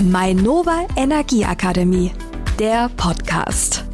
Mainova Energieakademie, der Podcast.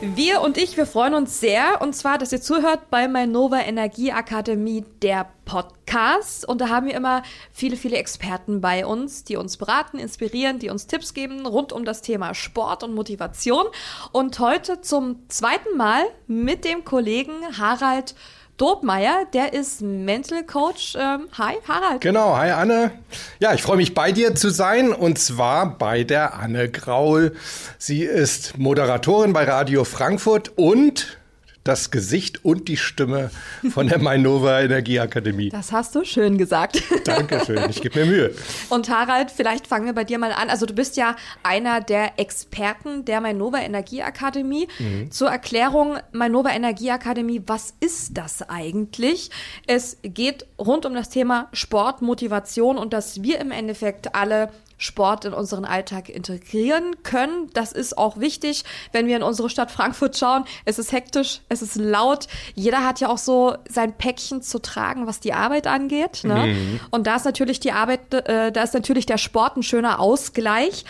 Wir und ich, wir freuen uns sehr, und zwar, dass ihr zuhört bei Mainova Energieakademie, der Podcast. Und da haben wir immer viele, viele Experten bei uns, die uns beraten, inspirieren, die uns Tipps geben rund um das Thema Sport und Motivation. Und heute zum zweiten Mal mit dem Kollegen Harald Dobmeier, der ist Mental Coach. Ähm, hi, Harald. Genau, hi Anne. Ja, ich freue mich bei dir zu sein und zwar bei der Anne Graul. Sie ist Moderatorin bei Radio Frankfurt und das Gesicht und die Stimme von der Mainova Energieakademie. Das hast du schön gesagt. Dankeschön, ich gebe mir Mühe. Und Harald, vielleicht fangen wir bei dir mal an. Also du bist ja einer der Experten der Mainova Energieakademie. Mhm. Zur Erklärung, Mainova Energieakademie, was ist das eigentlich? Es geht rund um das Thema Sport, Motivation und dass wir im Endeffekt alle Sport in unseren Alltag integrieren können. Das ist auch wichtig, wenn wir in unsere Stadt Frankfurt schauen. Es ist hektisch, es ist laut. Jeder hat ja auch so sein Päckchen zu tragen, was die Arbeit angeht. Ne? Mhm. Und da ist natürlich die Arbeit, äh, da ist natürlich der Sport ein schöner Ausgleich.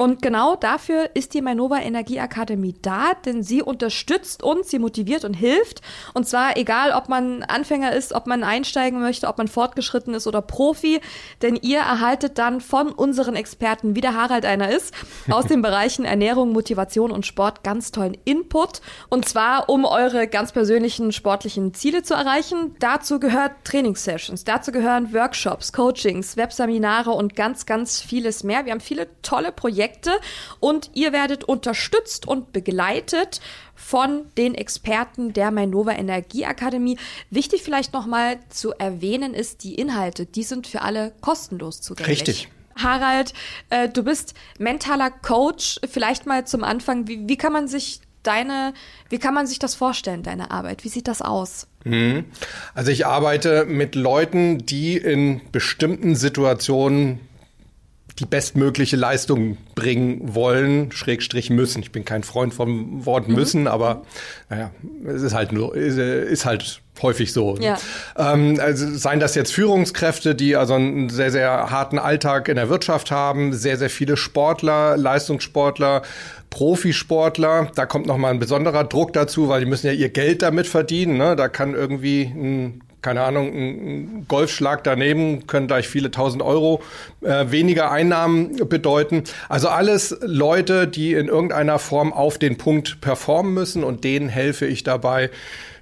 Und genau dafür ist die Mainova Energieakademie da, denn sie unterstützt uns, sie motiviert und hilft. Und zwar egal, ob man Anfänger ist, ob man einsteigen möchte, ob man fortgeschritten ist oder Profi, denn ihr erhaltet dann von unseren Experten, wie der Harald einer ist, aus den Bereichen Ernährung, Motivation und Sport ganz tollen Input. Und zwar, um eure ganz persönlichen sportlichen Ziele zu erreichen. Dazu gehört Trainingssessions, dazu gehören Workshops, Coachings, Webseminare und ganz, ganz vieles mehr. Wir haben viele tolle Projekte Projekte und ihr werdet unterstützt und begleitet von den Experten der Mainova Energieakademie. Wichtig vielleicht nochmal zu erwähnen ist, die Inhalte, die sind für alle kostenlos zugänglich. Richtig. Harald, äh, du bist mentaler Coach. Vielleicht mal zum Anfang, wie, wie kann man sich deine, wie kann man sich das vorstellen, deine Arbeit? Wie sieht das aus? Mhm. Also ich arbeite mit Leuten, die in bestimmten Situationen die bestmögliche Leistung bringen wollen, Schrägstrich müssen. Ich bin kein Freund vom Wort mhm. müssen, aber naja, es ist halt nur, ist, ist halt häufig so. Ja. Ähm, also seien das jetzt Führungskräfte, die also einen sehr, sehr harten Alltag in der Wirtschaft haben, sehr, sehr viele Sportler, Leistungssportler, Profisportler, da kommt nochmal ein besonderer Druck dazu, weil die müssen ja ihr Geld damit verdienen. Ne? Da kann irgendwie ein keine Ahnung, ein Golfschlag daneben können gleich viele tausend Euro äh, weniger Einnahmen bedeuten. Also alles Leute, die in irgendeiner Form auf den Punkt performen müssen und denen helfe ich dabei.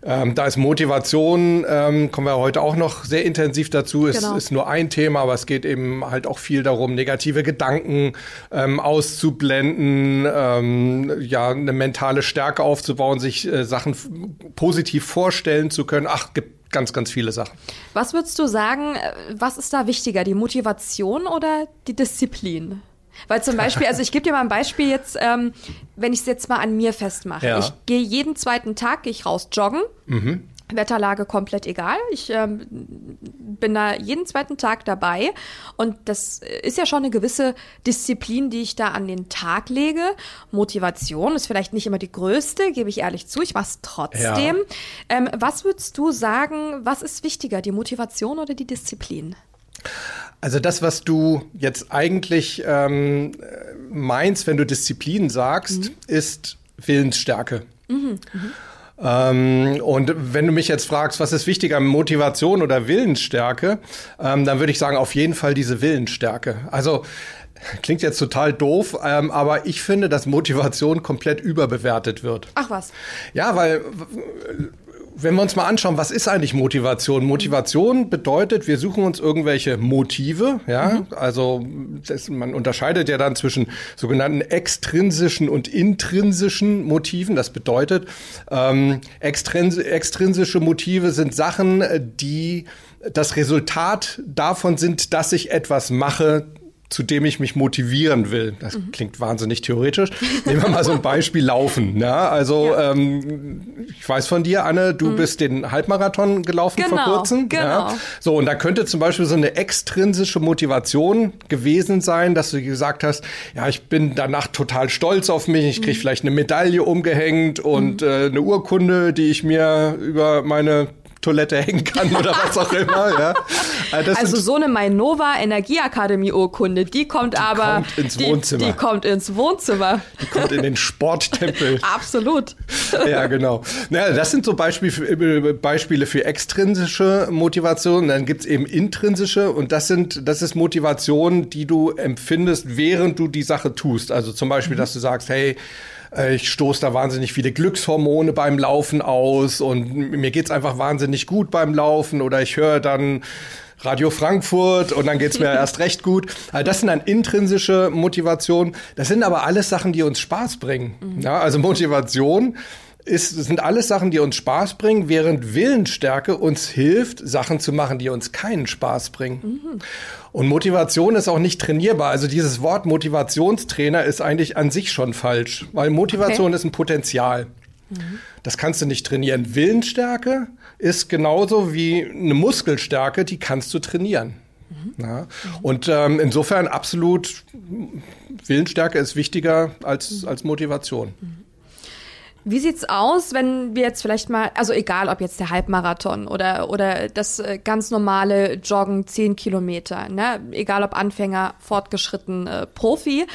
Ähm, da ist Motivation, ähm, kommen wir heute auch noch sehr intensiv dazu, ist, genau. ist nur ein Thema, aber es geht eben halt auch viel darum, negative Gedanken ähm, auszublenden, ähm, ja, eine mentale Stärke aufzubauen, sich äh, Sachen positiv vorstellen zu können. Ach, gibt ganz, ganz viele Sachen. Was würdest du sagen, äh, was ist da wichtiger, die Motivation oder die Disziplin? Weil zum Beispiel, also ich gebe dir mal ein Beispiel jetzt, ähm, wenn ich es jetzt mal an mir festmache. Ja. Ich gehe jeden zweiten Tag, gehe ich raus joggen. Mhm. Wetterlage komplett egal. Ich ähm, bin da jeden zweiten Tag dabei und das ist ja schon eine gewisse Disziplin, die ich da an den Tag lege. Motivation ist vielleicht nicht immer die größte, gebe ich ehrlich zu. Ich mache es trotzdem. Ja. Ähm, was würdest du sagen, was ist wichtiger, die Motivation oder die Disziplin? Also das, was du jetzt eigentlich ähm, meinst, wenn du Disziplin sagst, mhm. ist Willensstärke. Mhm. Mhm. Ähm, und wenn du mich jetzt fragst, was ist wichtiger, Motivation oder Willensstärke, ähm, dann würde ich sagen, auf jeden Fall diese Willensstärke. Also Klingt jetzt total doof, ähm, aber ich finde, dass Motivation komplett überbewertet wird. Ach was. Ja, weil wenn wir uns mal anschauen, was ist eigentlich Motivation? Motivation bedeutet, wir suchen uns irgendwelche Motive, ja, mhm. also das, man unterscheidet ja dann zwischen sogenannten extrinsischen und intrinsischen Motiven. Das bedeutet, ähm, extrins extrinsische Motive sind Sachen, die das Resultat davon sind, dass ich etwas mache, zu dem ich mich motivieren will. Das mhm. klingt wahnsinnig theoretisch. Nehmen wir mal so ein Beispiel Laufen. Ja, also ja. Ähm, ich weiß von dir, Anne, du mhm. bist den Halbmarathon gelaufen genau, vor kurzem. Genau. Ja. So, und da könnte zum Beispiel so eine extrinsische Motivation gewesen sein, dass du gesagt hast, ja, ich bin danach total stolz auf mich, ich krieg mhm. vielleicht eine Medaille umgehängt und mhm. äh, eine Urkunde, die ich mir über meine Toilette hängen kann oder was auch immer. Ja. Also, also so eine Mainova Energieakademie Urkunde, die kommt die aber kommt ins Wohnzimmer. Die, die, kommt ins Wohnzimmer. Die kommt in den Sporttempel. Absolut. Ja, genau. Ja, das sind so Beispiele für, Beispiele für extrinsische Motivation. Dann gibt's eben intrinsische und das sind, das ist Motivation, die du empfindest, während du die Sache tust. Also zum Beispiel, mhm. dass du sagst, hey, äh, ich stoße da wahnsinnig viele Glückshormone beim Laufen aus und mir geht's einfach wahnsinnig gut beim Laufen oder ich höre dann Radio Frankfurt und dann geht's mir erst recht gut. Also das sind dann intrinsische Motivationen. Das sind aber alles Sachen, die uns Spaß bringen. Mhm. Ja, also Motivation ist, sind alles Sachen, die uns Spaß bringen, während Willensstärke uns hilft, Sachen zu machen, die uns keinen Spaß bringen. Mhm. Und Motivation ist auch nicht trainierbar. Also dieses Wort Motivationstrainer ist eigentlich an sich schon falsch, weil Motivation okay. ist ein Potenzial. Mhm. Das kannst du nicht trainieren. Willensstärke ist genauso wie eine Muskelstärke, die kannst du trainieren. Ja. Und ähm, insofern absolut Willensstärke ist wichtiger als, als Motivation. Wie sieht's aus, wenn wir jetzt vielleicht mal, also egal ob jetzt der Halbmarathon oder, oder das äh, ganz normale Joggen 10 Kilometer, ne? egal ob Anfänger, fortgeschritten, äh, Profi,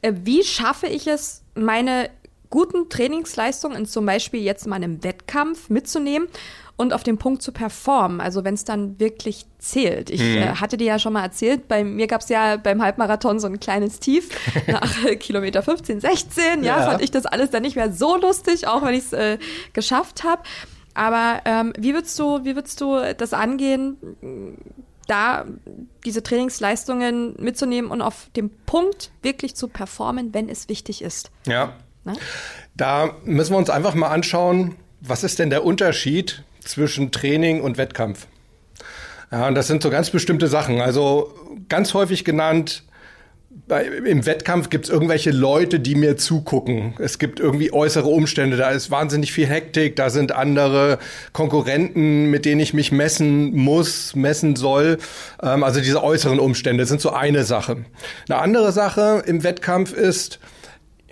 äh, wie schaffe ich es, meine guten Trainingsleistungen zum Beispiel jetzt mal im Wettkampf mitzunehmen und auf den Punkt zu performen. Also wenn es dann wirklich zählt. Ich mhm. äh, hatte dir ja schon mal erzählt, bei mir gab es ja beim Halbmarathon so ein kleines Tief nach äh, Kilometer 15, 16. Ja, ja, fand ich das alles dann nicht mehr so lustig, auch wenn ich es äh, geschafft habe. Aber ähm, wie würdest du, wie würdest du das angehen? da diese Trainingsleistungen mitzunehmen und auf dem Punkt wirklich zu performen, wenn es wichtig ist. Ja. Na? Da müssen wir uns einfach mal anschauen, was ist denn der Unterschied zwischen Training und Wettkampf. Ja, und das sind so ganz bestimmte Sachen. Also ganz häufig genannt, bei, im Wettkampf gibt es irgendwelche Leute, die mir zugucken. Es gibt irgendwie äußere Umstände, da ist wahnsinnig viel Hektik, da sind andere Konkurrenten, mit denen ich mich messen muss, messen soll. Ähm, also diese äußeren Umstände sind so eine Sache. Eine andere Sache im Wettkampf ist,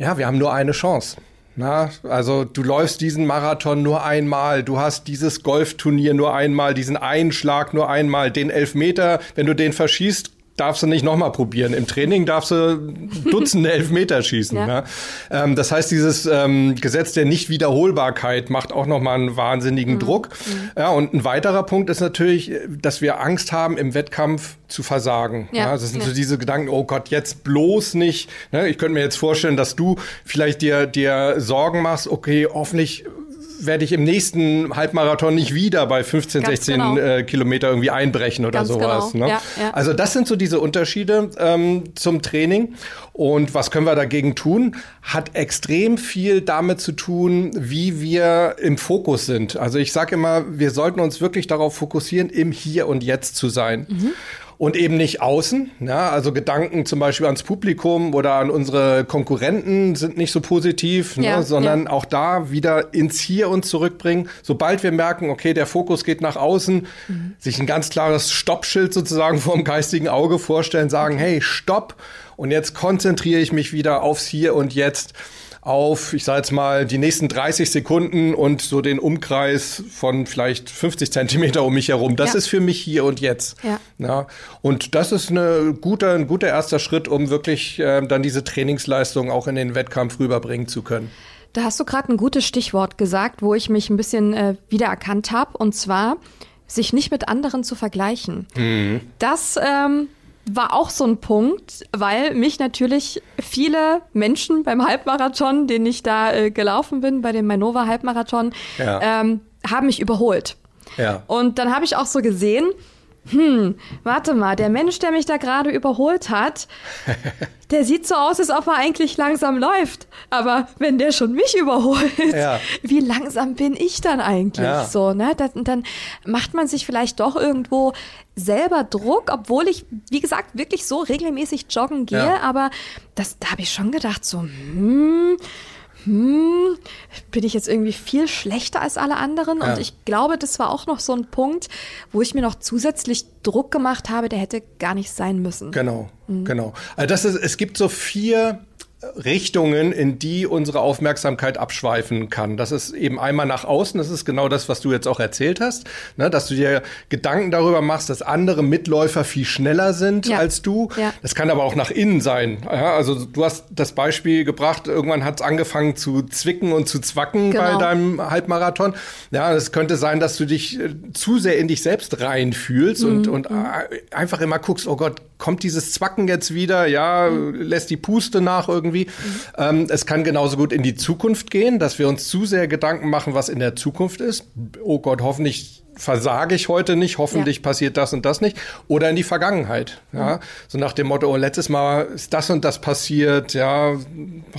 ja, wir haben nur eine Chance. Na, also du läufst diesen Marathon nur einmal, du hast dieses Golfturnier nur einmal, diesen Einschlag nur einmal, den Elfmeter, wenn du den verschießt, darfst du nicht nochmal probieren. Im Training darfst du Dutzende Elfmeter schießen. Ja. ja. Ähm, das heißt, dieses ähm, Gesetz der Nichtwiederholbarkeit macht auch nochmal einen wahnsinnigen mhm. Druck. Mhm. Ja, und ein weiterer Punkt ist natürlich, dass wir Angst haben, im Wettkampf zu versagen. Ja. ja das sind ja. so diese Gedanken, oh Gott, jetzt bloß nicht. Ne? Ich könnte mir jetzt vorstellen, dass du vielleicht dir, dir Sorgen machst, okay, hoffentlich werde ich im nächsten Halbmarathon nicht wieder bei 15, Ganz 16 genau. äh, Kilometer irgendwie einbrechen oder Ganz sowas. Genau. Ne? Ja, ja. Also das sind so diese Unterschiede ähm, zum Training. Und was können wir dagegen tun? Hat extrem viel damit zu tun, wie wir im Fokus sind. Also ich sage immer, wir sollten uns wirklich darauf fokussieren, im Hier und Jetzt zu sein. Mhm und eben nicht außen. Ja, also Gedanken zum Beispiel ans Publikum oder an unsere Konkurrenten sind nicht so positiv, ne, ja, sondern ja. auch da wieder ins Hier und zurückbringen. Sobald wir merken, okay, der Fokus geht nach außen, mhm. sich ein ganz klares Stoppschild sozusagen vor dem geistigen Auge vorstellen, sagen, hey, stopp. Und jetzt konzentriere ich mich wieder aufs Hier und Jetzt auf, ich sage jetzt mal, die nächsten 30 Sekunden und so den Umkreis von vielleicht 50 Zentimeter um mich herum. Das ja. ist für mich hier und jetzt. Ja. ja. Und das ist eine gute, ein guter erster Schritt, um wirklich äh, dann diese Trainingsleistung auch in den Wettkampf rüberbringen zu können. Da hast du gerade ein gutes Stichwort gesagt, wo ich mich ein bisschen äh, wiedererkannt habe, und zwar sich nicht mit anderen zu vergleichen. Mhm. Das ähm, war auch so ein Punkt, weil mich natürlich viele Menschen beim Halbmarathon, den ich da äh, gelaufen bin, bei dem Mainova Halbmarathon, ja. ähm, haben mich überholt. Ja. Und dann habe ich auch so gesehen, hm, warte mal, der Mensch, der mich da gerade überholt hat, der sieht so aus, als ob er eigentlich langsam läuft. Aber wenn der schon mich überholt, ja. wie langsam bin ich dann eigentlich ja. so, ne? Das, dann macht man sich vielleicht doch irgendwo selber Druck, obwohl ich, wie gesagt, wirklich so regelmäßig joggen gehe, ja. aber das, da habe ich schon gedacht, so, hm, hm, bin ich jetzt irgendwie viel schlechter als alle anderen? Ja. Und ich glaube, das war auch noch so ein Punkt, wo ich mir noch zusätzlich Druck gemacht habe, der hätte gar nicht sein müssen. Genau, mhm. genau. Also das ist, es gibt so vier Richtungen, in die unsere Aufmerksamkeit abschweifen kann. Das ist eben einmal nach außen, das ist genau das, was du jetzt auch erzählt hast, ne, dass du dir Gedanken darüber machst, dass andere Mitläufer viel schneller sind ja. als du. Ja. Das kann aber auch nach innen sein. Ja, also du hast das Beispiel gebracht, irgendwann hat es angefangen zu zwicken und zu zwacken genau. bei deinem Halbmarathon. Ja, es könnte sein, dass du dich äh, zu sehr in dich selbst reinfühlst mhm. und, und mhm. einfach immer guckst, oh Gott, kommt dieses Zwacken jetzt wieder? Ja, mhm. lässt die Puste nach irgendwie. Mhm. Ähm, es kann genauso gut in die Zukunft gehen, dass wir uns zu sehr Gedanken machen, was in der Zukunft ist. Oh Gott, hoffentlich versage ich heute nicht, hoffentlich ja. passiert das und das nicht. Oder in die Vergangenheit. Ja? Mhm. So nach dem Motto, oh, letztes Mal ist das und das passiert, ja,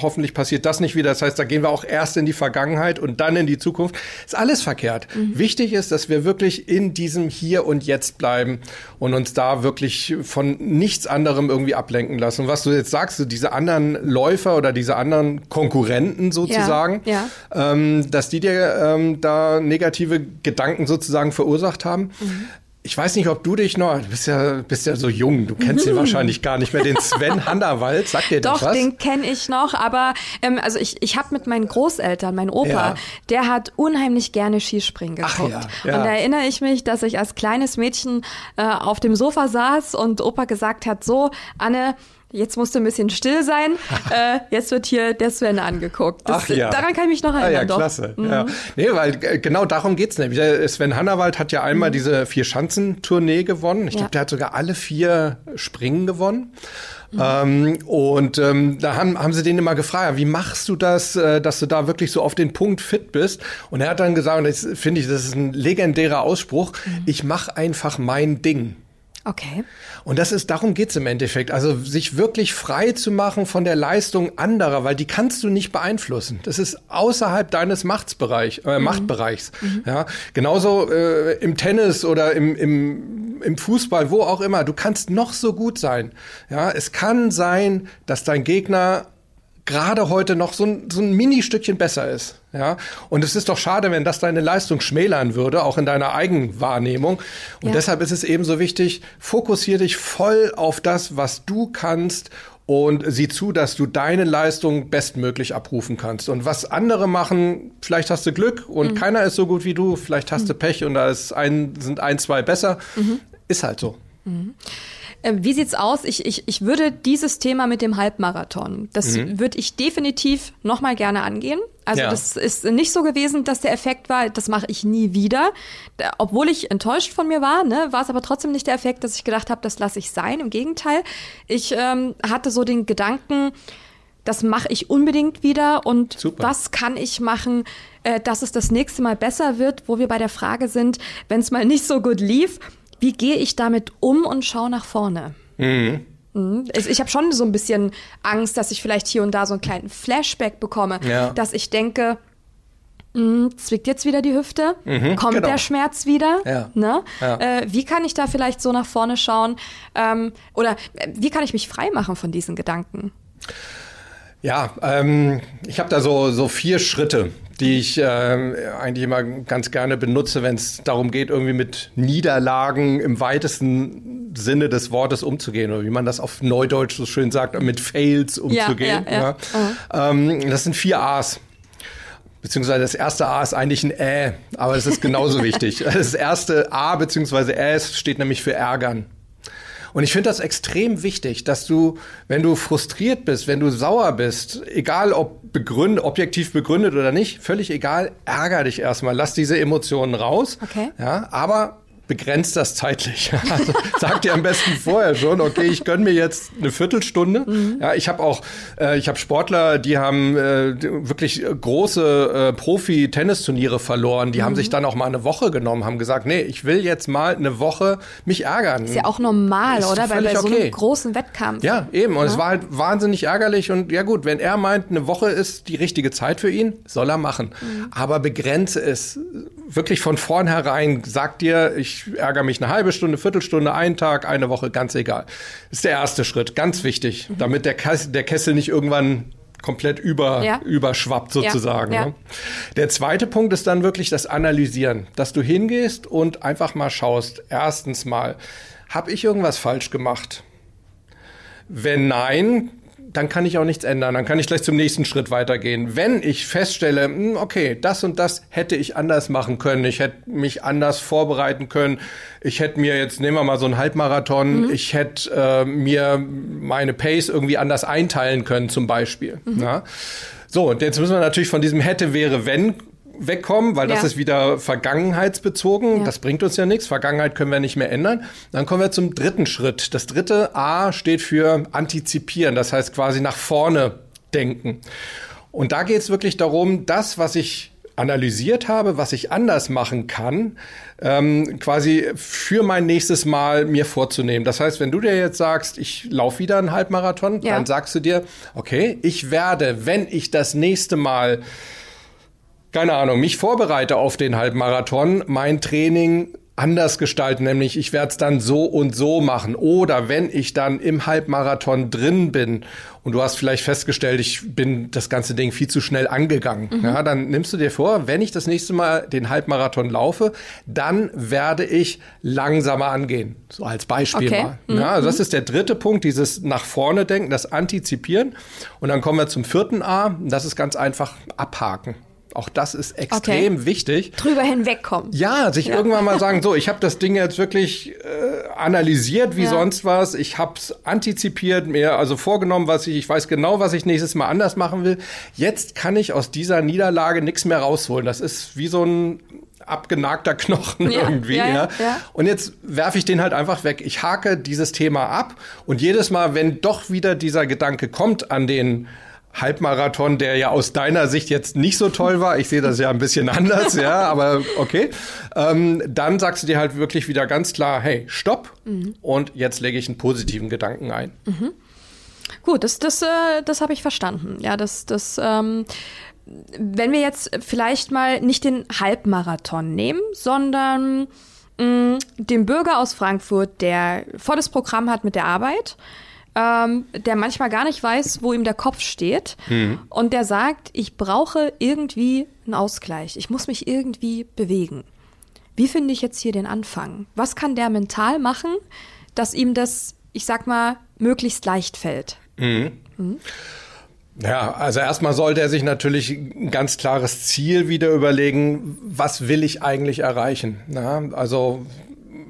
hoffentlich passiert das nicht wieder. Das heißt, da gehen wir auch erst in die Vergangenheit und dann in die Zukunft. Ist alles verkehrt. Mhm. Wichtig ist, dass wir wirklich in diesem Hier und Jetzt bleiben und uns da wirklich von nichts anderem irgendwie ablenken lassen. Und was du jetzt sagst, so diese anderen Läufer oder diese anderen Konkurrenten sozusagen, ja. Ja. Ähm, dass die dir ähm, da negative Gedanken sozusagen sozusagen verursacht haben. Mhm. Ich weiß nicht, ob du dich noch, du bist ja, bist ja so jung, du kennst ihn wahrscheinlich gar nicht mehr, den Sven Handerwald, sagt dir das Doch, was? den kenne ich noch, aber ähm, also ich, ich habe mit meinen Großeltern, mein Opa, ja. der hat unheimlich gerne Skispringen geguckt. Ach, ja, ja. Und da erinnere ich mich, dass ich als kleines Mädchen äh, auf dem Sofa saß und Opa gesagt hat, so, Anne, jetzt musst du ein bisschen still sein. äh, jetzt wird hier der Sven angeguckt. Das, Ach ja. Daran kann ich mich noch erinnern. Ah, ja, doch. klasse. Mhm. Ja. Nee, weil äh, genau darum geht's nämlich. Sven Hannawald hat ja einmal mhm. diese Vier-Schanzentournee gewonnen. Ich ja. glaube, der hat sogar alle vier Springen gewonnen. Mhm. Ähm, und ähm, da haben, haben sie den immer gefragt, wie machst du das, äh, dass du da wirklich so auf den Punkt fit bist? Und er hat dann gesagt, und das finde ich, das ist ein legendärer Ausspruch, mhm. ich mache einfach mein Ding. Okay. Und das ist, darum geht's im Endeffekt. Also sich wirklich frei zu machen von der Leistung anderer, weil die kannst du nicht beeinflussen. Das ist außerhalb deines Machtsbereich, äh, mhm. Machtbereichs. Mhm. Ja, genauso äh, im Tennis oder im, im, im Fußball, wo auch immer. Du kannst noch so gut sein. Ja, es kann sein, dass dein Gegner gerade heute noch so ein, so ein Mini-Stückchen besser ist. Ja, und es ist doch schade, wenn das deine Leistung schmälern würde, auch in deiner Eigenwahrnehmung. Und ja. deshalb ist es eben so wichtig, fokussier dich voll auf das, was du kannst und sieh zu, dass du deine Leistung bestmöglich abrufen kannst. Und was andere machen, vielleicht hast du Glück und mhm. keiner ist so gut wie du, vielleicht hast mhm. du Pech und da ist ein, sind ein, zwei besser. Mhm. Ist halt so. Mhm. Äh, wie sieht's aus? Ich, ich, ich würde dieses Thema mit dem Halbmarathon, das mhm. würde ich definitiv nochmal gerne angehen. Also ja. das ist nicht so gewesen, dass der Effekt war, das mache ich nie wieder. Obwohl ich enttäuscht von mir war, ne, war es aber trotzdem nicht der Effekt, dass ich gedacht habe, das lasse ich sein. Im Gegenteil, ich ähm, hatte so den Gedanken, das mache ich unbedingt wieder und Super. was kann ich machen, äh, dass es das nächste Mal besser wird, wo wir bei der Frage sind, wenn es mal nicht so gut lief, wie gehe ich damit um und schaue nach vorne? Mhm. mhm. Ich habe schon so ein bisschen Angst, dass ich vielleicht hier und da so einen kleinen Flashback bekomme, ja. dass ich denke, mh, zwickt jetzt wieder die Hüfte, mhm, kommt genau. der Schmerz wieder. Ja. Ne? Ja. Äh, wie kann ich da vielleicht so nach vorne schauen? Ähm, oder äh, wie kann ich mich frei machen von diesen Gedanken? Ja, ähm, ich habe da so, so vier Schritte, die ich äh, eigentlich immer ganz gerne benutze, wenn es darum geht, irgendwie mit Niederlagen im weitesten Sinne des Wortes umzugehen oder wie man das auf Neudeutsch so schön sagt, mit Fails umzugehen. Ja, ja, ja. Ähm, das sind vier A's. Beziehungsweise das erste A ist eigentlich ein Ä, aber es ist genauso wichtig. Das erste A beziehungsweise Ä steht nämlich für ärgern. Und ich finde das extrem wichtig, dass du, wenn du frustriert bist, wenn du sauer bist, egal ob begründet, objektiv begründet oder nicht, völlig egal, ärger dich erstmal, lass diese Emotionen raus. Okay. Ja, aber begrenzt das zeitlich. Also sag dir am besten vorher schon, okay, ich gönn mir jetzt eine Viertelstunde. Mhm. Ja, ich habe auch, äh, ich habe Sportler, die haben äh, wirklich große äh, Profi-Tennisturniere verloren. Die mhm. haben sich dann auch mal eine Woche genommen, haben gesagt, nee, ich will jetzt mal eine Woche mich ärgern. Ist ja auch normal, Ist oder? Bei, bei so einem großen Wettkampf. Ja, eben. Und ja. es war halt wahnsinnig ärgerlich. Und ja gut, wenn er meint, eine Woche ist die richtige Zeit für ihn, soll er machen. Mhm. Aber begrenze es wirklich von vornherein. Sag dir, ich ich ärgere mich eine halbe Stunde, Viertelstunde, einen Tag, eine Woche, ganz egal. Das ist der erste Schritt, ganz wichtig, mhm. damit der, Kessel, der Kessel nicht irgendwann komplett über, ja. überschwappt sozusagen. Ja. Ja. Ne? Der zweite Punkt ist dann wirklich das Analysieren, dass du hingehst und einfach mal schaust. Erstens mal, habe ich irgendwas falsch gemacht? Wenn nein, dann kann ich auch nichts ändern. Dann kann ich gleich zum nächsten Schritt weitergehen. Wenn ich feststelle, hm, okay, das und das hätte ich anders machen können, ich hätte mich anders vorbereiten können, ich hätte mir jetzt, nehmen wir mal so einen Halbmarathon, mhm. ich hätte äh, mir meine Pace irgendwie anders einteilen können, zum Beispiel. Mhm. Ja? So, und jetzt müssen wir natürlich von diesem hätte, wäre, wenn wegkommen, weil das ja. ist wieder vergangenheitsbezogen. Ja. Das bringt uns ja nichts. Vergangenheit können wir nicht mehr ändern. Dann kommen wir zum dritten Schritt. Das dritte A steht für antizipieren. Das heißt quasi nach vorne denken. Und da geht es wirklich darum, das, was ich analysiert habe, was ich anders machen kann, ähm, quasi für mein nächstes Mal mir vorzunehmen. Das heißt, wenn du dir jetzt sagst, ich laufe wieder einen Halbmarathon, ja. dann sagst du dir, okay, ich werde, wenn ich das nächste Mal keine Ahnung, mich vorbereite auf den Halbmarathon, mein Training anders gestalten, nämlich ich werde es dann so und so machen. Oder wenn ich dann im Halbmarathon drin bin und du hast vielleicht festgestellt, ich bin das ganze Ding viel zu schnell angegangen, mhm. ja, dann nimmst du dir vor, wenn ich das nächste Mal den Halbmarathon laufe, dann werde ich langsamer angehen. So als Beispiel okay. mal. Mhm. Ja, also das ist der dritte Punkt, dieses nach vorne denken, das Antizipieren. Und dann kommen wir zum vierten A, das ist ganz einfach abhaken. Auch das ist extrem okay. wichtig. Drüber hinwegkommen. Ja, sich ja. irgendwann mal sagen, so, ich habe das Ding jetzt wirklich äh, analysiert wie ja. sonst was. Ich habe es antizipiert, mir also vorgenommen, was ich, ich weiß genau, was ich nächstes Mal anders machen will. Jetzt kann ich aus dieser Niederlage nichts mehr rausholen. Das ist wie so ein abgenagter Knochen ja, irgendwie. Ja, ja. ja, Und jetzt werfe ich den halt einfach weg. Ich hake dieses Thema ab und jedes Mal, wenn doch wieder dieser Gedanke kommt an den Halbmarathon, der ja aus deiner Sicht jetzt nicht so toll war. Ich sehe das ja ein bisschen anders, ja, aber okay. Ähm, dann sagst du dir halt wirklich wieder ganz klar, hey, stopp. Mhm. Und jetzt lege ich einen positiven Gedanken ein. Mhm. Gut, das, das, äh, das habe ich verstanden. Ja, das, das, ähm, wenn wir jetzt vielleicht mal nicht den Halbmarathon nehmen, sondern mh, mm, den Bürger aus Frankfurt, der volles Programm hat mit der Arbeit, ähm, der manchmal gar nicht weiß, wo ihm der Kopf steht. Mhm. Und der sagt, ich brauche irgendwie einen Ausgleich. Ich muss mich irgendwie bewegen. Wie finde ich jetzt hier den Anfang? Was kann der mental machen, dass ihm das, ich sag mal, möglichst leicht fällt? Mhm. Mhm. Ja, also erstmal sollte er sich natürlich ein ganz klares Ziel wieder überlegen, was will ich eigentlich erreichen? Na, also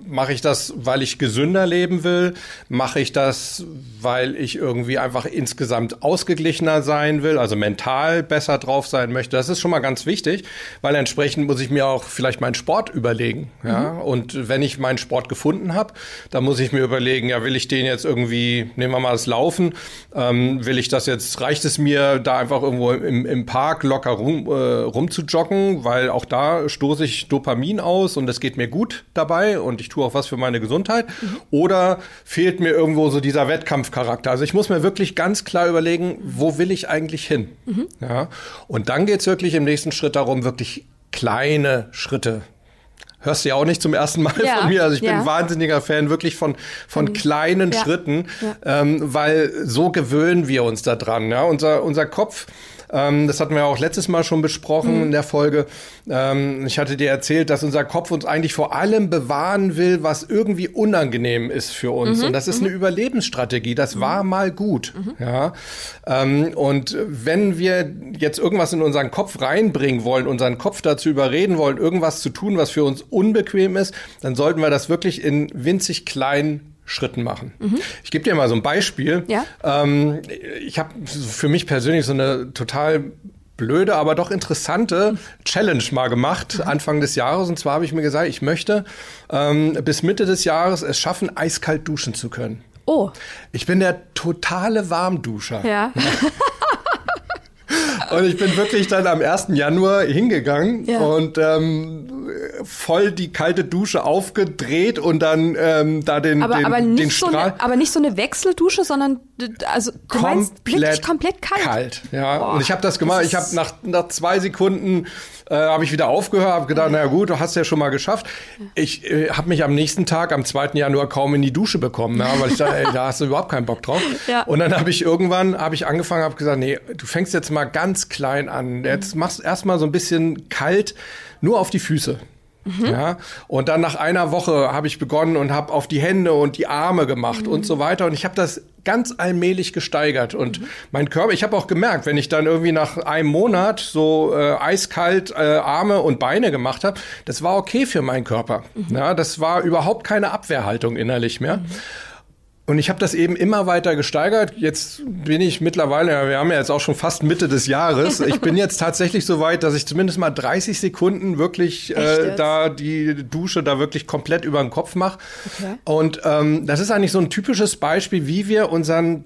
mache ich das, weil ich gesünder leben will? Mache ich das, weil ich irgendwie einfach insgesamt ausgeglichener sein will, also mental besser drauf sein möchte? Das ist schon mal ganz wichtig, weil entsprechend muss ich mir auch vielleicht meinen Sport überlegen. Ja? Mhm. Und wenn ich meinen Sport gefunden habe, dann muss ich mir überlegen, ja, will ich den jetzt irgendwie, nehmen wir mal das Laufen, ähm, will ich das jetzt, reicht es mir, da einfach irgendwo im, im Park locker rum, äh, rum zu joggen, weil auch da stoße ich Dopamin aus und es geht mir gut dabei und ich tue auch was für meine Gesundheit. Mhm. Oder fehlt mir irgendwo so dieser Wettkampfcharakter? Also ich muss mir wirklich ganz klar überlegen, wo will ich eigentlich hin? Mhm. Ja. Und dann geht es wirklich im nächsten Schritt darum, wirklich kleine Schritte hörst du ja auch nicht zum ersten Mal ja, von mir. Also ich bin ja. wahnsinniger Fan wirklich von, von mhm. kleinen ja, Schritten, ähm, weil so gewöhnen wir uns da dran. Ja? Unser, unser Kopf ähm, das hatten wir auch letztes Mal schon besprochen mhm. in der Folge. Ähm, ich hatte dir erzählt, dass unser Kopf uns eigentlich vor allem bewahren will, was irgendwie unangenehm ist für uns. Mhm. Und das ist mhm. eine Überlebensstrategie. Das war mhm. mal gut. Mhm. Ja. Ähm, und wenn wir jetzt irgendwas in unseren Kopf reinbringen wollen, unseren Kopf dazu überreden wollen, irgendwas zu tun, was für uns unbequem ist, dann sollten wir das wirklich in winzig kleinen Schritten machen. Mhm. Ich gebe dir mal so ein Beispiel. Ja? Ähm, ich habe für mich persönlich so eine total blöde, aber doch interessante Challenge mal gemacht mhm. Anfang des Jahres. Und zwar habe ich mir gesagt, ich möchte ähm, bis Mitte des Jahres es schaffen, eiskalt duschen zu können. Oh. Ich bin der totale Warmduscher. Ja. Und ich bin wirklich dann am 1. Januar hingegangen ja. und ähm, voll die kalte Dusche aufgedreht und dann ähm, da den, aber, den, aber nicht den Strahl. So eine, aber nicht so eine Wechseldusche, sondern also du komplett, komplett kalt. Kalt, ja. Boah, und ich habe das gemacht. Das ich habe nach, nach zwei Sekunden äh, habe ich wieder aufgehört, habe gedacht, na gut, du hast ja schon mal geschafft. Ich äh, habe mich am nächsten Tag, am 2. Januar, kaum in die Dusche bekommen, ja, weil ich dachte, ey, da hast du überhaupt keinen Bock drauf. Ja. Und dann habe ich irgendwann, habe ich angefangen, habe gesagt, nee, du fängst jetzt mal ganz klein an. Jetzt machst du erstmal so ein bisschen kalt, nur auf die Füße. Mhm. Ja, und dann nach einer Woche habe ich begonnen und habe auf die Hände und die Arme gemacht mhm. und so weiter. Und ich habe das ganz allmählich gesteigert. Und mhm. mein Körper, ich habe auch gemerkt, wenn ich dann irgendwie nach einem Monat so äh, eiskalt äh, Arme und Beine gemacht habe, das war okay für meinen Körper. Mhm. Ja, das war überhaupt keine Abwehrhaltung innerlich mehr. Und ich habe das eben immer weiter gesteigert. Jetzt bin ich mittlerweile, wir haben ja jetzt auch schon fast Mitte des Jahres. Ich bin jetzt tatsächlich so weit, dass ich zumindest mal 30 Sekunden wirklich äh, da die Dusche da wirklich komplett über den Kopf mache. Okay. Und ähm, das ist eigentlich so ein typisches Beispiel, wie wir unseren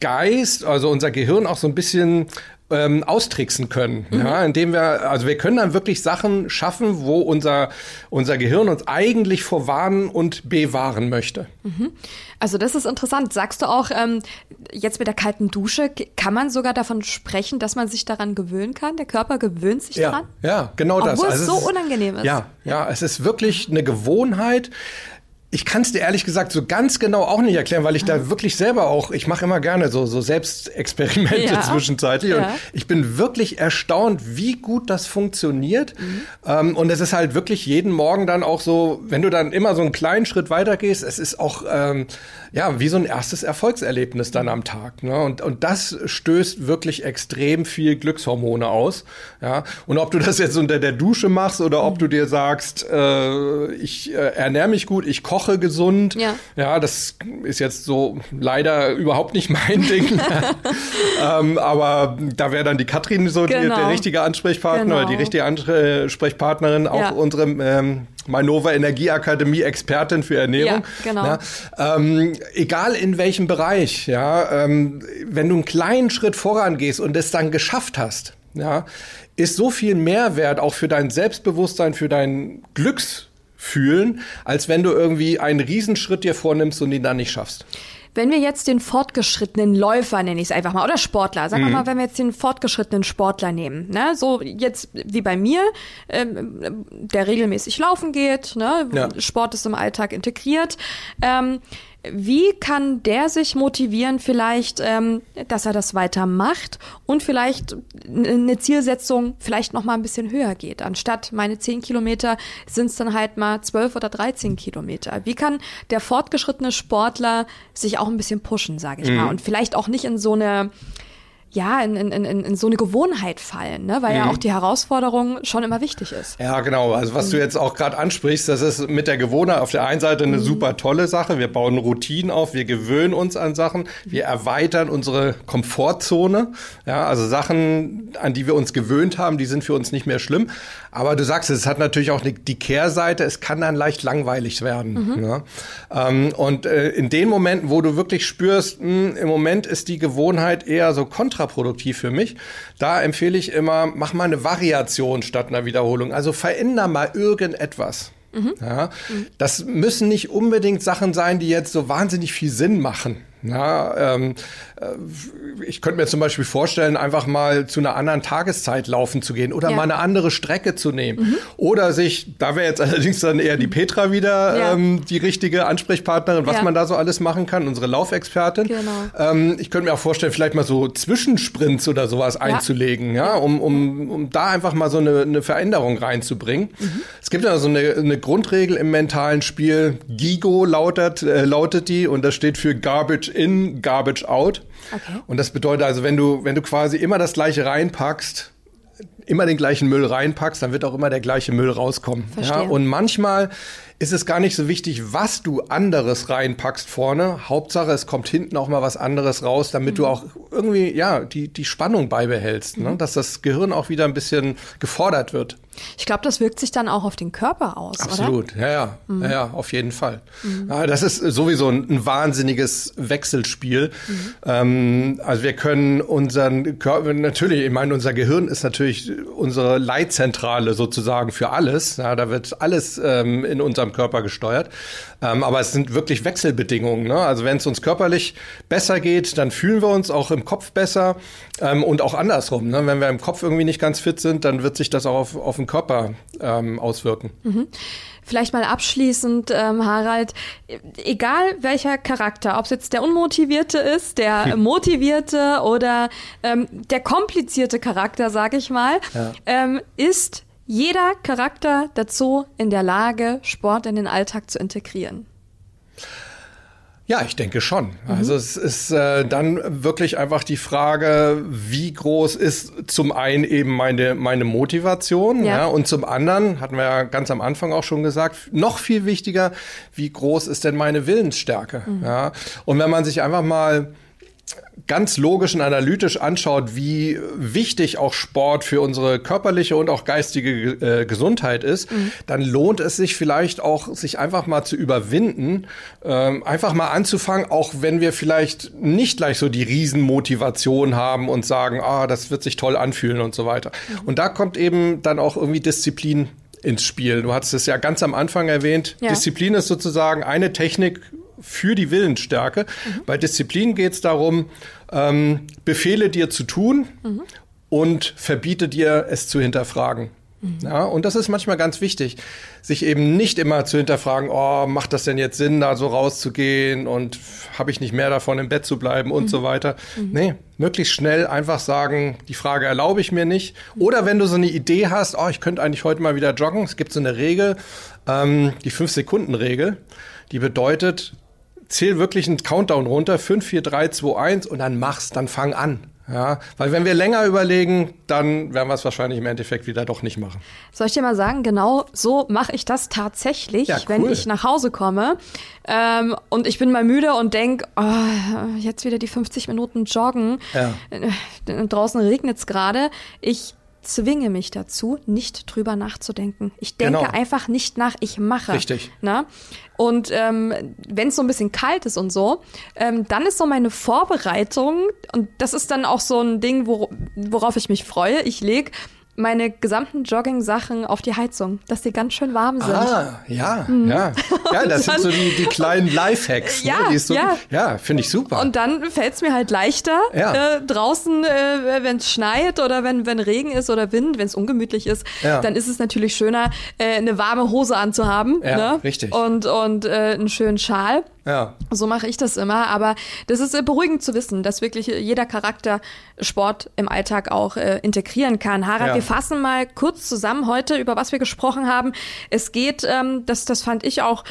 Geist, also unser Gehirn auch so ein bisschen ähm, austricksen können, mhm. ja, indem wir, also wir können dann wirklich Sachen schaffen, wo unser, unser Gehirn uns eigentlich vorwarnen und bewahren möchte. Mhm. Also das ist interessant. Sagst du auch, ähm, jetzt mit der kalten Dusche, kann man sogar davon sprechen, dass man sich daran gewöhnen kann? Der Körper gewöhnt sich ja, daran? Ja, genau Obwohl das. Obwohl es also so unangenehm ist. Ja, ja, es ist wirklich eine Gewohnheit ich kann es dir ehrlich gesagt so ganz genau auch nicht erklären, weil ich da ah. wirklich selber auch, ich mache immer gerne so, so Selbstexperimente ja. zwischenzeitlich ja. und ich bin wirklich erstaunt, wie gut das funktioniert. Mhm. Ähm, und es ist halt wirklich jeden Morgen dann auch so, wenn du dann immer so einen kleinen Schritt weitergehst, es ist auch ähm, ja wie so ein erstes Erfolgserlebnis dann am Tag. Ne? Und, und das stößt wirklich extrem viel Glückshormone aus. Ja? Und ob du das jetzt unter der Dusche machst oder ob mhm. du dir sagst, äh, ich äh, ernähre mich gut, ich koche koche gesund. Ja. ja, das ist jetzt so leider überhaupt nicht mein Ding. ähm, aber da wäre dann die Katrin so genau. die, der richtige Ansprechpartner genau. oder die richtige Ansprechpartnerin, auch ja. unsere ähm, Mainova Energieakademie Expertin für Ernährung. Ja, genau. Ja, ähm, egal in welchem Bereich, ja, ähm, wenn du einen kleinen Schritt vorangehst und es dann geschafft hast, ja, ist so viel Mehrwert auch für dein Selbstbewusstsein, für dein Glücks fühlen, als wenn du irgendwie einen Riesenschritt dir vornimmst und ihn dann nicht schaffst. Wenn wir jetzt den fortgeschrittenen Läufer, nenne ich es einfach mal, oder Sportler, sagen wir mhm. mal, wenn wir jetzt den fortgeschrittenen Sportler nehmen, ne, so jetzt wie bei mir, ähm, der regelmäßig laufen geht, ne, ja. Sport ist im Alltag integriert, ähm, wie kann der sich motivieren, vielleicht, ähm, dass er das weitermacht und vielleicht eine Zielsetzung vielleicht noch mal ein bisschen höher geht? Anstatt meine 10 Kilometer sind es dann halt mal 12 oder 13 Kilometer. Wie kann der fortgeschrittene Sportler sich auch ein bisschen pushen, sage ich mhm. mal, und vielleicht auch nicht in so eine ja, in, in, in, in so eine Gewohnheit fallen, ne? weil mhm. ja auch die Herausforderung schon immer wichtig ist. Ja, genau. Also was du jetzt auch gerade ansprichst, das ist mit der Gewohnheit auf der einen Seite eine mhm. super tolle Sache. Wir bauen Routinen auf, wir gewöhnen uns an Sachen, wir erweitern unsere Komfortzone. Ja, also Sachen, an die wir uns gewöhnt haben, die sind für uns nicht mehr schlimm. Aber du sagst, es hat natürlich auch die Kehrseite, es kann dann leicht langweilig werden. Mhm. Ja? Ähm, und äh, in den Momenten, wo du wirklich spürst, mh, hm, im Moment ist die Gewohnheit eher so kontra kontraproduktiv für mich. Da empfehle ich immer, mach mal eine Variation statt einer Wiederholung. Also veränder mal irgendetwas. Mhm. Ja, das müssen nicht unbedingt Sachen sein, die jetzt so wahnsinnig viel Sinn machen. Ja, ähm, äh, ich könnte mir zum Beispiel vorstellen, einfach mal zu einer anderen Tageszeit laufen zu gehen oder ja. mal eine andere Strecke zu nehmen. Mhm. Oder sich, da wäre jetzt allerdings dann eher die Petra wieder ja. ähm, die richtige Ansprechpartnerin, was ja. man da so alles machen kann, unsere Laufexpertin. Genau. Ähm, ich könnte mir auch vorstellen, vielleicht mal so Zwischensprints oder sowas einzulegen, ja, um, um, um da einfach mal so eine, eine Veränderung reinzubringen. Mhm. Es gibt ja so eine, eine Grundregel im mentalen Spiel, GIGO lautet, äh, lautet die und das steht für Garbage in, Garbage out. Okay. Und das bedeutet also, wenn du, wenn du quasi immer das gleiche reinpackst, immer den gleichen Müll reinpackst, dann wird auch immer der gleiche Müll rauskommen. Verstehe. Ja, und manchmal ist es gar nicht so wichtig, was du anderes reinpackst vorne. Hauptsache, es kommt hinten auch mal was anderes raus, damit mhm. du auch irgendwie, ja, die, die Spannung beibehältst, ne? mhm. ne? dass das Gehirn auch wieder ein bisschen gefordert wird. Ich glaube, das wirkt sich dann auch auf den Körper aus, Absolut, oder? ja, ja, mhm. ja, ja, auf jeden Fall. Mhm. Ja, das ist sowieso ein, ein wahnsinniges Wechselspiel. Mhm. Ähm, also wir können unseren Körper, natürlich, ich meine, unser Gehirn ist natürlich unsere Leitzentrale sozusagen für alles. Ja, da wird alles ähm, in unserem Körper gesteuert. Ähm, aber es sind wirklich Wechselbedingungen. Ne? Also wenn es uns körperlich besser geht, dann fühlen wir uns auch im Kopf besser ähm, und auch andersrum. Ne? Wenn wir im Kopf irgendwie nicht ganz fit sind, dann wird sich das auch auf, auf den Körper ähm, auswirken. Mhm. Vielleicht mal abschließend, ähm, Harald, egal welcher Charakter, ob es jetzt der unmotivierte ist, der hm. motivierte oder ähm, der komplizierte Charakter, sag ich mal, ja. ähm, ist jeder Charakter dazu in der Lage, Sport in den Alltag zu integrieren? Ja, ich denke schon. Mhm. Also es ist äh, dann wirklich einfach die Frage, wie groß ist zum einen eben meine, meine Motivation ja. ja. und zum anderen, hatten wir ja ganz am Anfang auch schon gesagt, noch viel wichtiger, wie groß ist denn meine Willensstärke? Mhm. Ja. Und wenn man sich einfach mal ganz logisch und analytisch anschaut, wie wichtig auch Sport für unsere körperliche und auch geistige äh, Gesundheit ist, mhm. dann lohnt es sich vielleicht auch, sich einfach mal zu überwinden, ähm, einfach mal anzufangen, auch wenn wir vielleicht nicht gleich so die Riesenmotivation haben und sagen, ah, das wird sich toll anfühlen und so weiter. Mhm. Und da kommt eben dann auch irgendwie Disziplin ins Spiel. Du hattest es ja ganz am Anfang erwähnt. Ja. Disziplin ist sozusagen eine Technik, für die Willensstärke. Mhm. Bei Disziplin geht es darum, ähm, Befehle dir zu tun mhm. und verbiete dir es zu hinterfragen. Mhm. Ja, und das ist manchmal ganz wichtig, sich eben nicht immer zu hinterfragen, oh, macht das denn jetzt Sinn, da so rauszugehen und habe ich nicht mehr davon, im Bett zu bleiben und mhm. so weiter. Mhm. Nee, möglichst schnell einfach sagen, die Frage erlaube ich mir nicht. Oder wenn du so eine Idee hast, oh, ich könnte eigentlich heute mal wieder joggen, es gibt so eine Regel, ähm, die Fünf-Sekunden-Regel, die bedeutet, zähl wirklich einen Countdown runter, 5, 4, 3, 2, 1 und dann mach's, dann fang an. Ja, weil wenn wir länger überlegen, dann werden wir es wahrscheinlich im Endeffekt wieder doch nicht machen. Soll ich dir mal sagen, genau so mache ich das tatsächlich, ja, cool. wenn ich nach Hause komme ähm, und ich bin mal müde und denk, oh, jetzt wieder die 50 Minuten joggen. Ja. Äh, draußen regnet's gerade. Ich zwinge mich dazu, nicht drüber nachzudenken. Ich denke genau. einfach nicht nach, ich mache. Richtig. Na? Und ähm, wenn es so ein bisschen kalt ist und so, ähm, dann ist so meine Vorbereitung, und das ist dann auch so ein Ding, wor worauf ich mich freue. Ich lege meine gesamten Jogging-Sachen auf die Heizung, dass sie ganz schön warm sind. Ah, ja, mhm. ja. Ja, das dann, sind so die, die kleinen Lifehacks. Ne? Ja, so, ja. ja finde ich super. Und dann fällt es mir halt leichter, ja. äh, draußen, äh, wenn es schneit oder wenn, wenn Regen ist oder Wind, wenn es ungemütlich ist, ja. dann ist es natürlich schöner, äh, eine warme Hose anzuhaben. Ja, ne? richtig. Und, und äh, einen schönen Schal. Ja. So mache ich das immer. Aber das ist äh, beruhigend zu wissen, dass wirklich jeder Charakter Sport im Alltag auch äh, integrieren kann. Harald, ja. wir fassen mal kurz zusammen heute, über was wir gesprochen haben. Es geht, ähm, das, das fand ich auch,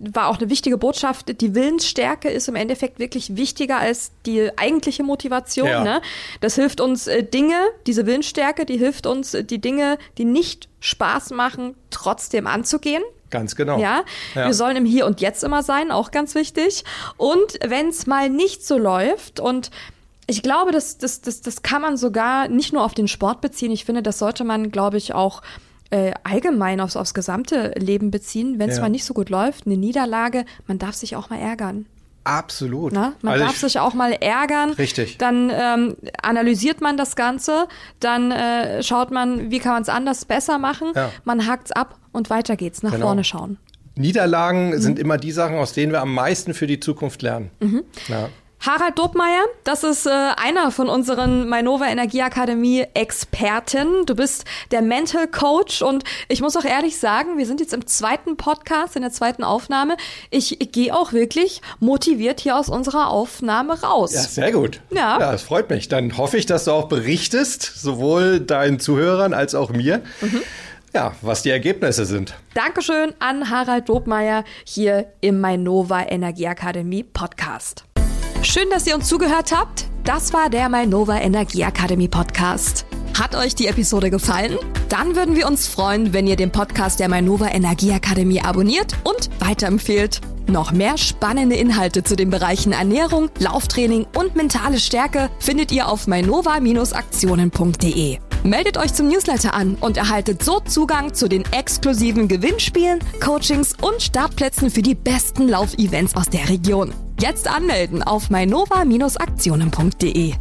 war auch eine wichtige Botschaft, die Willensstärke ist im Endeffekt wirklich wichtiger als die eigentliche Motivation. Ja. Ne? Das hilft uns äh, Dinge, diese Willensstärke, die hilft uns, äh, die Dinge, die nicht Spaß machen, trotzdem anzugehen. Ganz genau. Ja? ja? wir sollen im Hier und Jetzt immer sein, auch ganz wichtig. Und wenn es mal nicht so läuft und ich glaube, das, das, das, das kann man sogar nicht nur auf den Sport beziehen. Ich finde, das sollte man, glaube ich, auch äh, allgemein aufs, aufs gesamte Leben beziehen. Wenn es ja. mal nicht so gut läuft, eine Niederlage, man darf sich auch mal ärgern. Absolut. Na, man also darf sich auch mal ärgern. Richtig. Dann ähm, analysiert man das Ganze, dann äh, schaut man, wie kann man es anders besser machen. Ja. Man hakt's ab und weiter geht's, nach genau. vorne schauen. Niederlagen mhm. sind immer die Sachen, aus denen wir am meisten für die Zukunft lernen. Mhm. Ja. Harald Dobmeier, das ist äh, einer von unseren Mainova Energieakademie Experten. Du bist der Mental Coach und ich muss auch ehrlich sagen, wir sind jetzt im zweiten Podcast, in der zweiten Aufnahme. Ich, ich gehe auch wirklich motiviert hier aus unserer Aufnahme raus. Ja, sehr gut. Ja. Ja, das freut mich. Dann hoffe ich, dass du auch berichtest, sowohl deinen Zuhörern als auch mir. Mhm. Ja, was die Ergebnisse sind. Dankeschön an Harald Dobmeier hier im Mainova Energieakademie Podcast. Schön, dass ihr uns zugehört habt. Das war der Mainova Energie Akademie Podcast. Hat euch die Episode gefallen? Dann würden wir uns freuen, wenn ihr den Podcast der Mainova Energie Akademie abonniert und weiterempfehlt. Noch mehr spannende Inhalte zu den Bereichen Ernährung, Lauftraining und mentale Stärke findet ihr auf mainova-aktionen.de. Meldet euch zum Newsletter an und erhaltet so Zugang zu den exklusiven Gewinnspielen, Coachings und Startplätzen für die besten Laufevents aus der Region. Jetzt anmelden auf mainova-aktionen.de.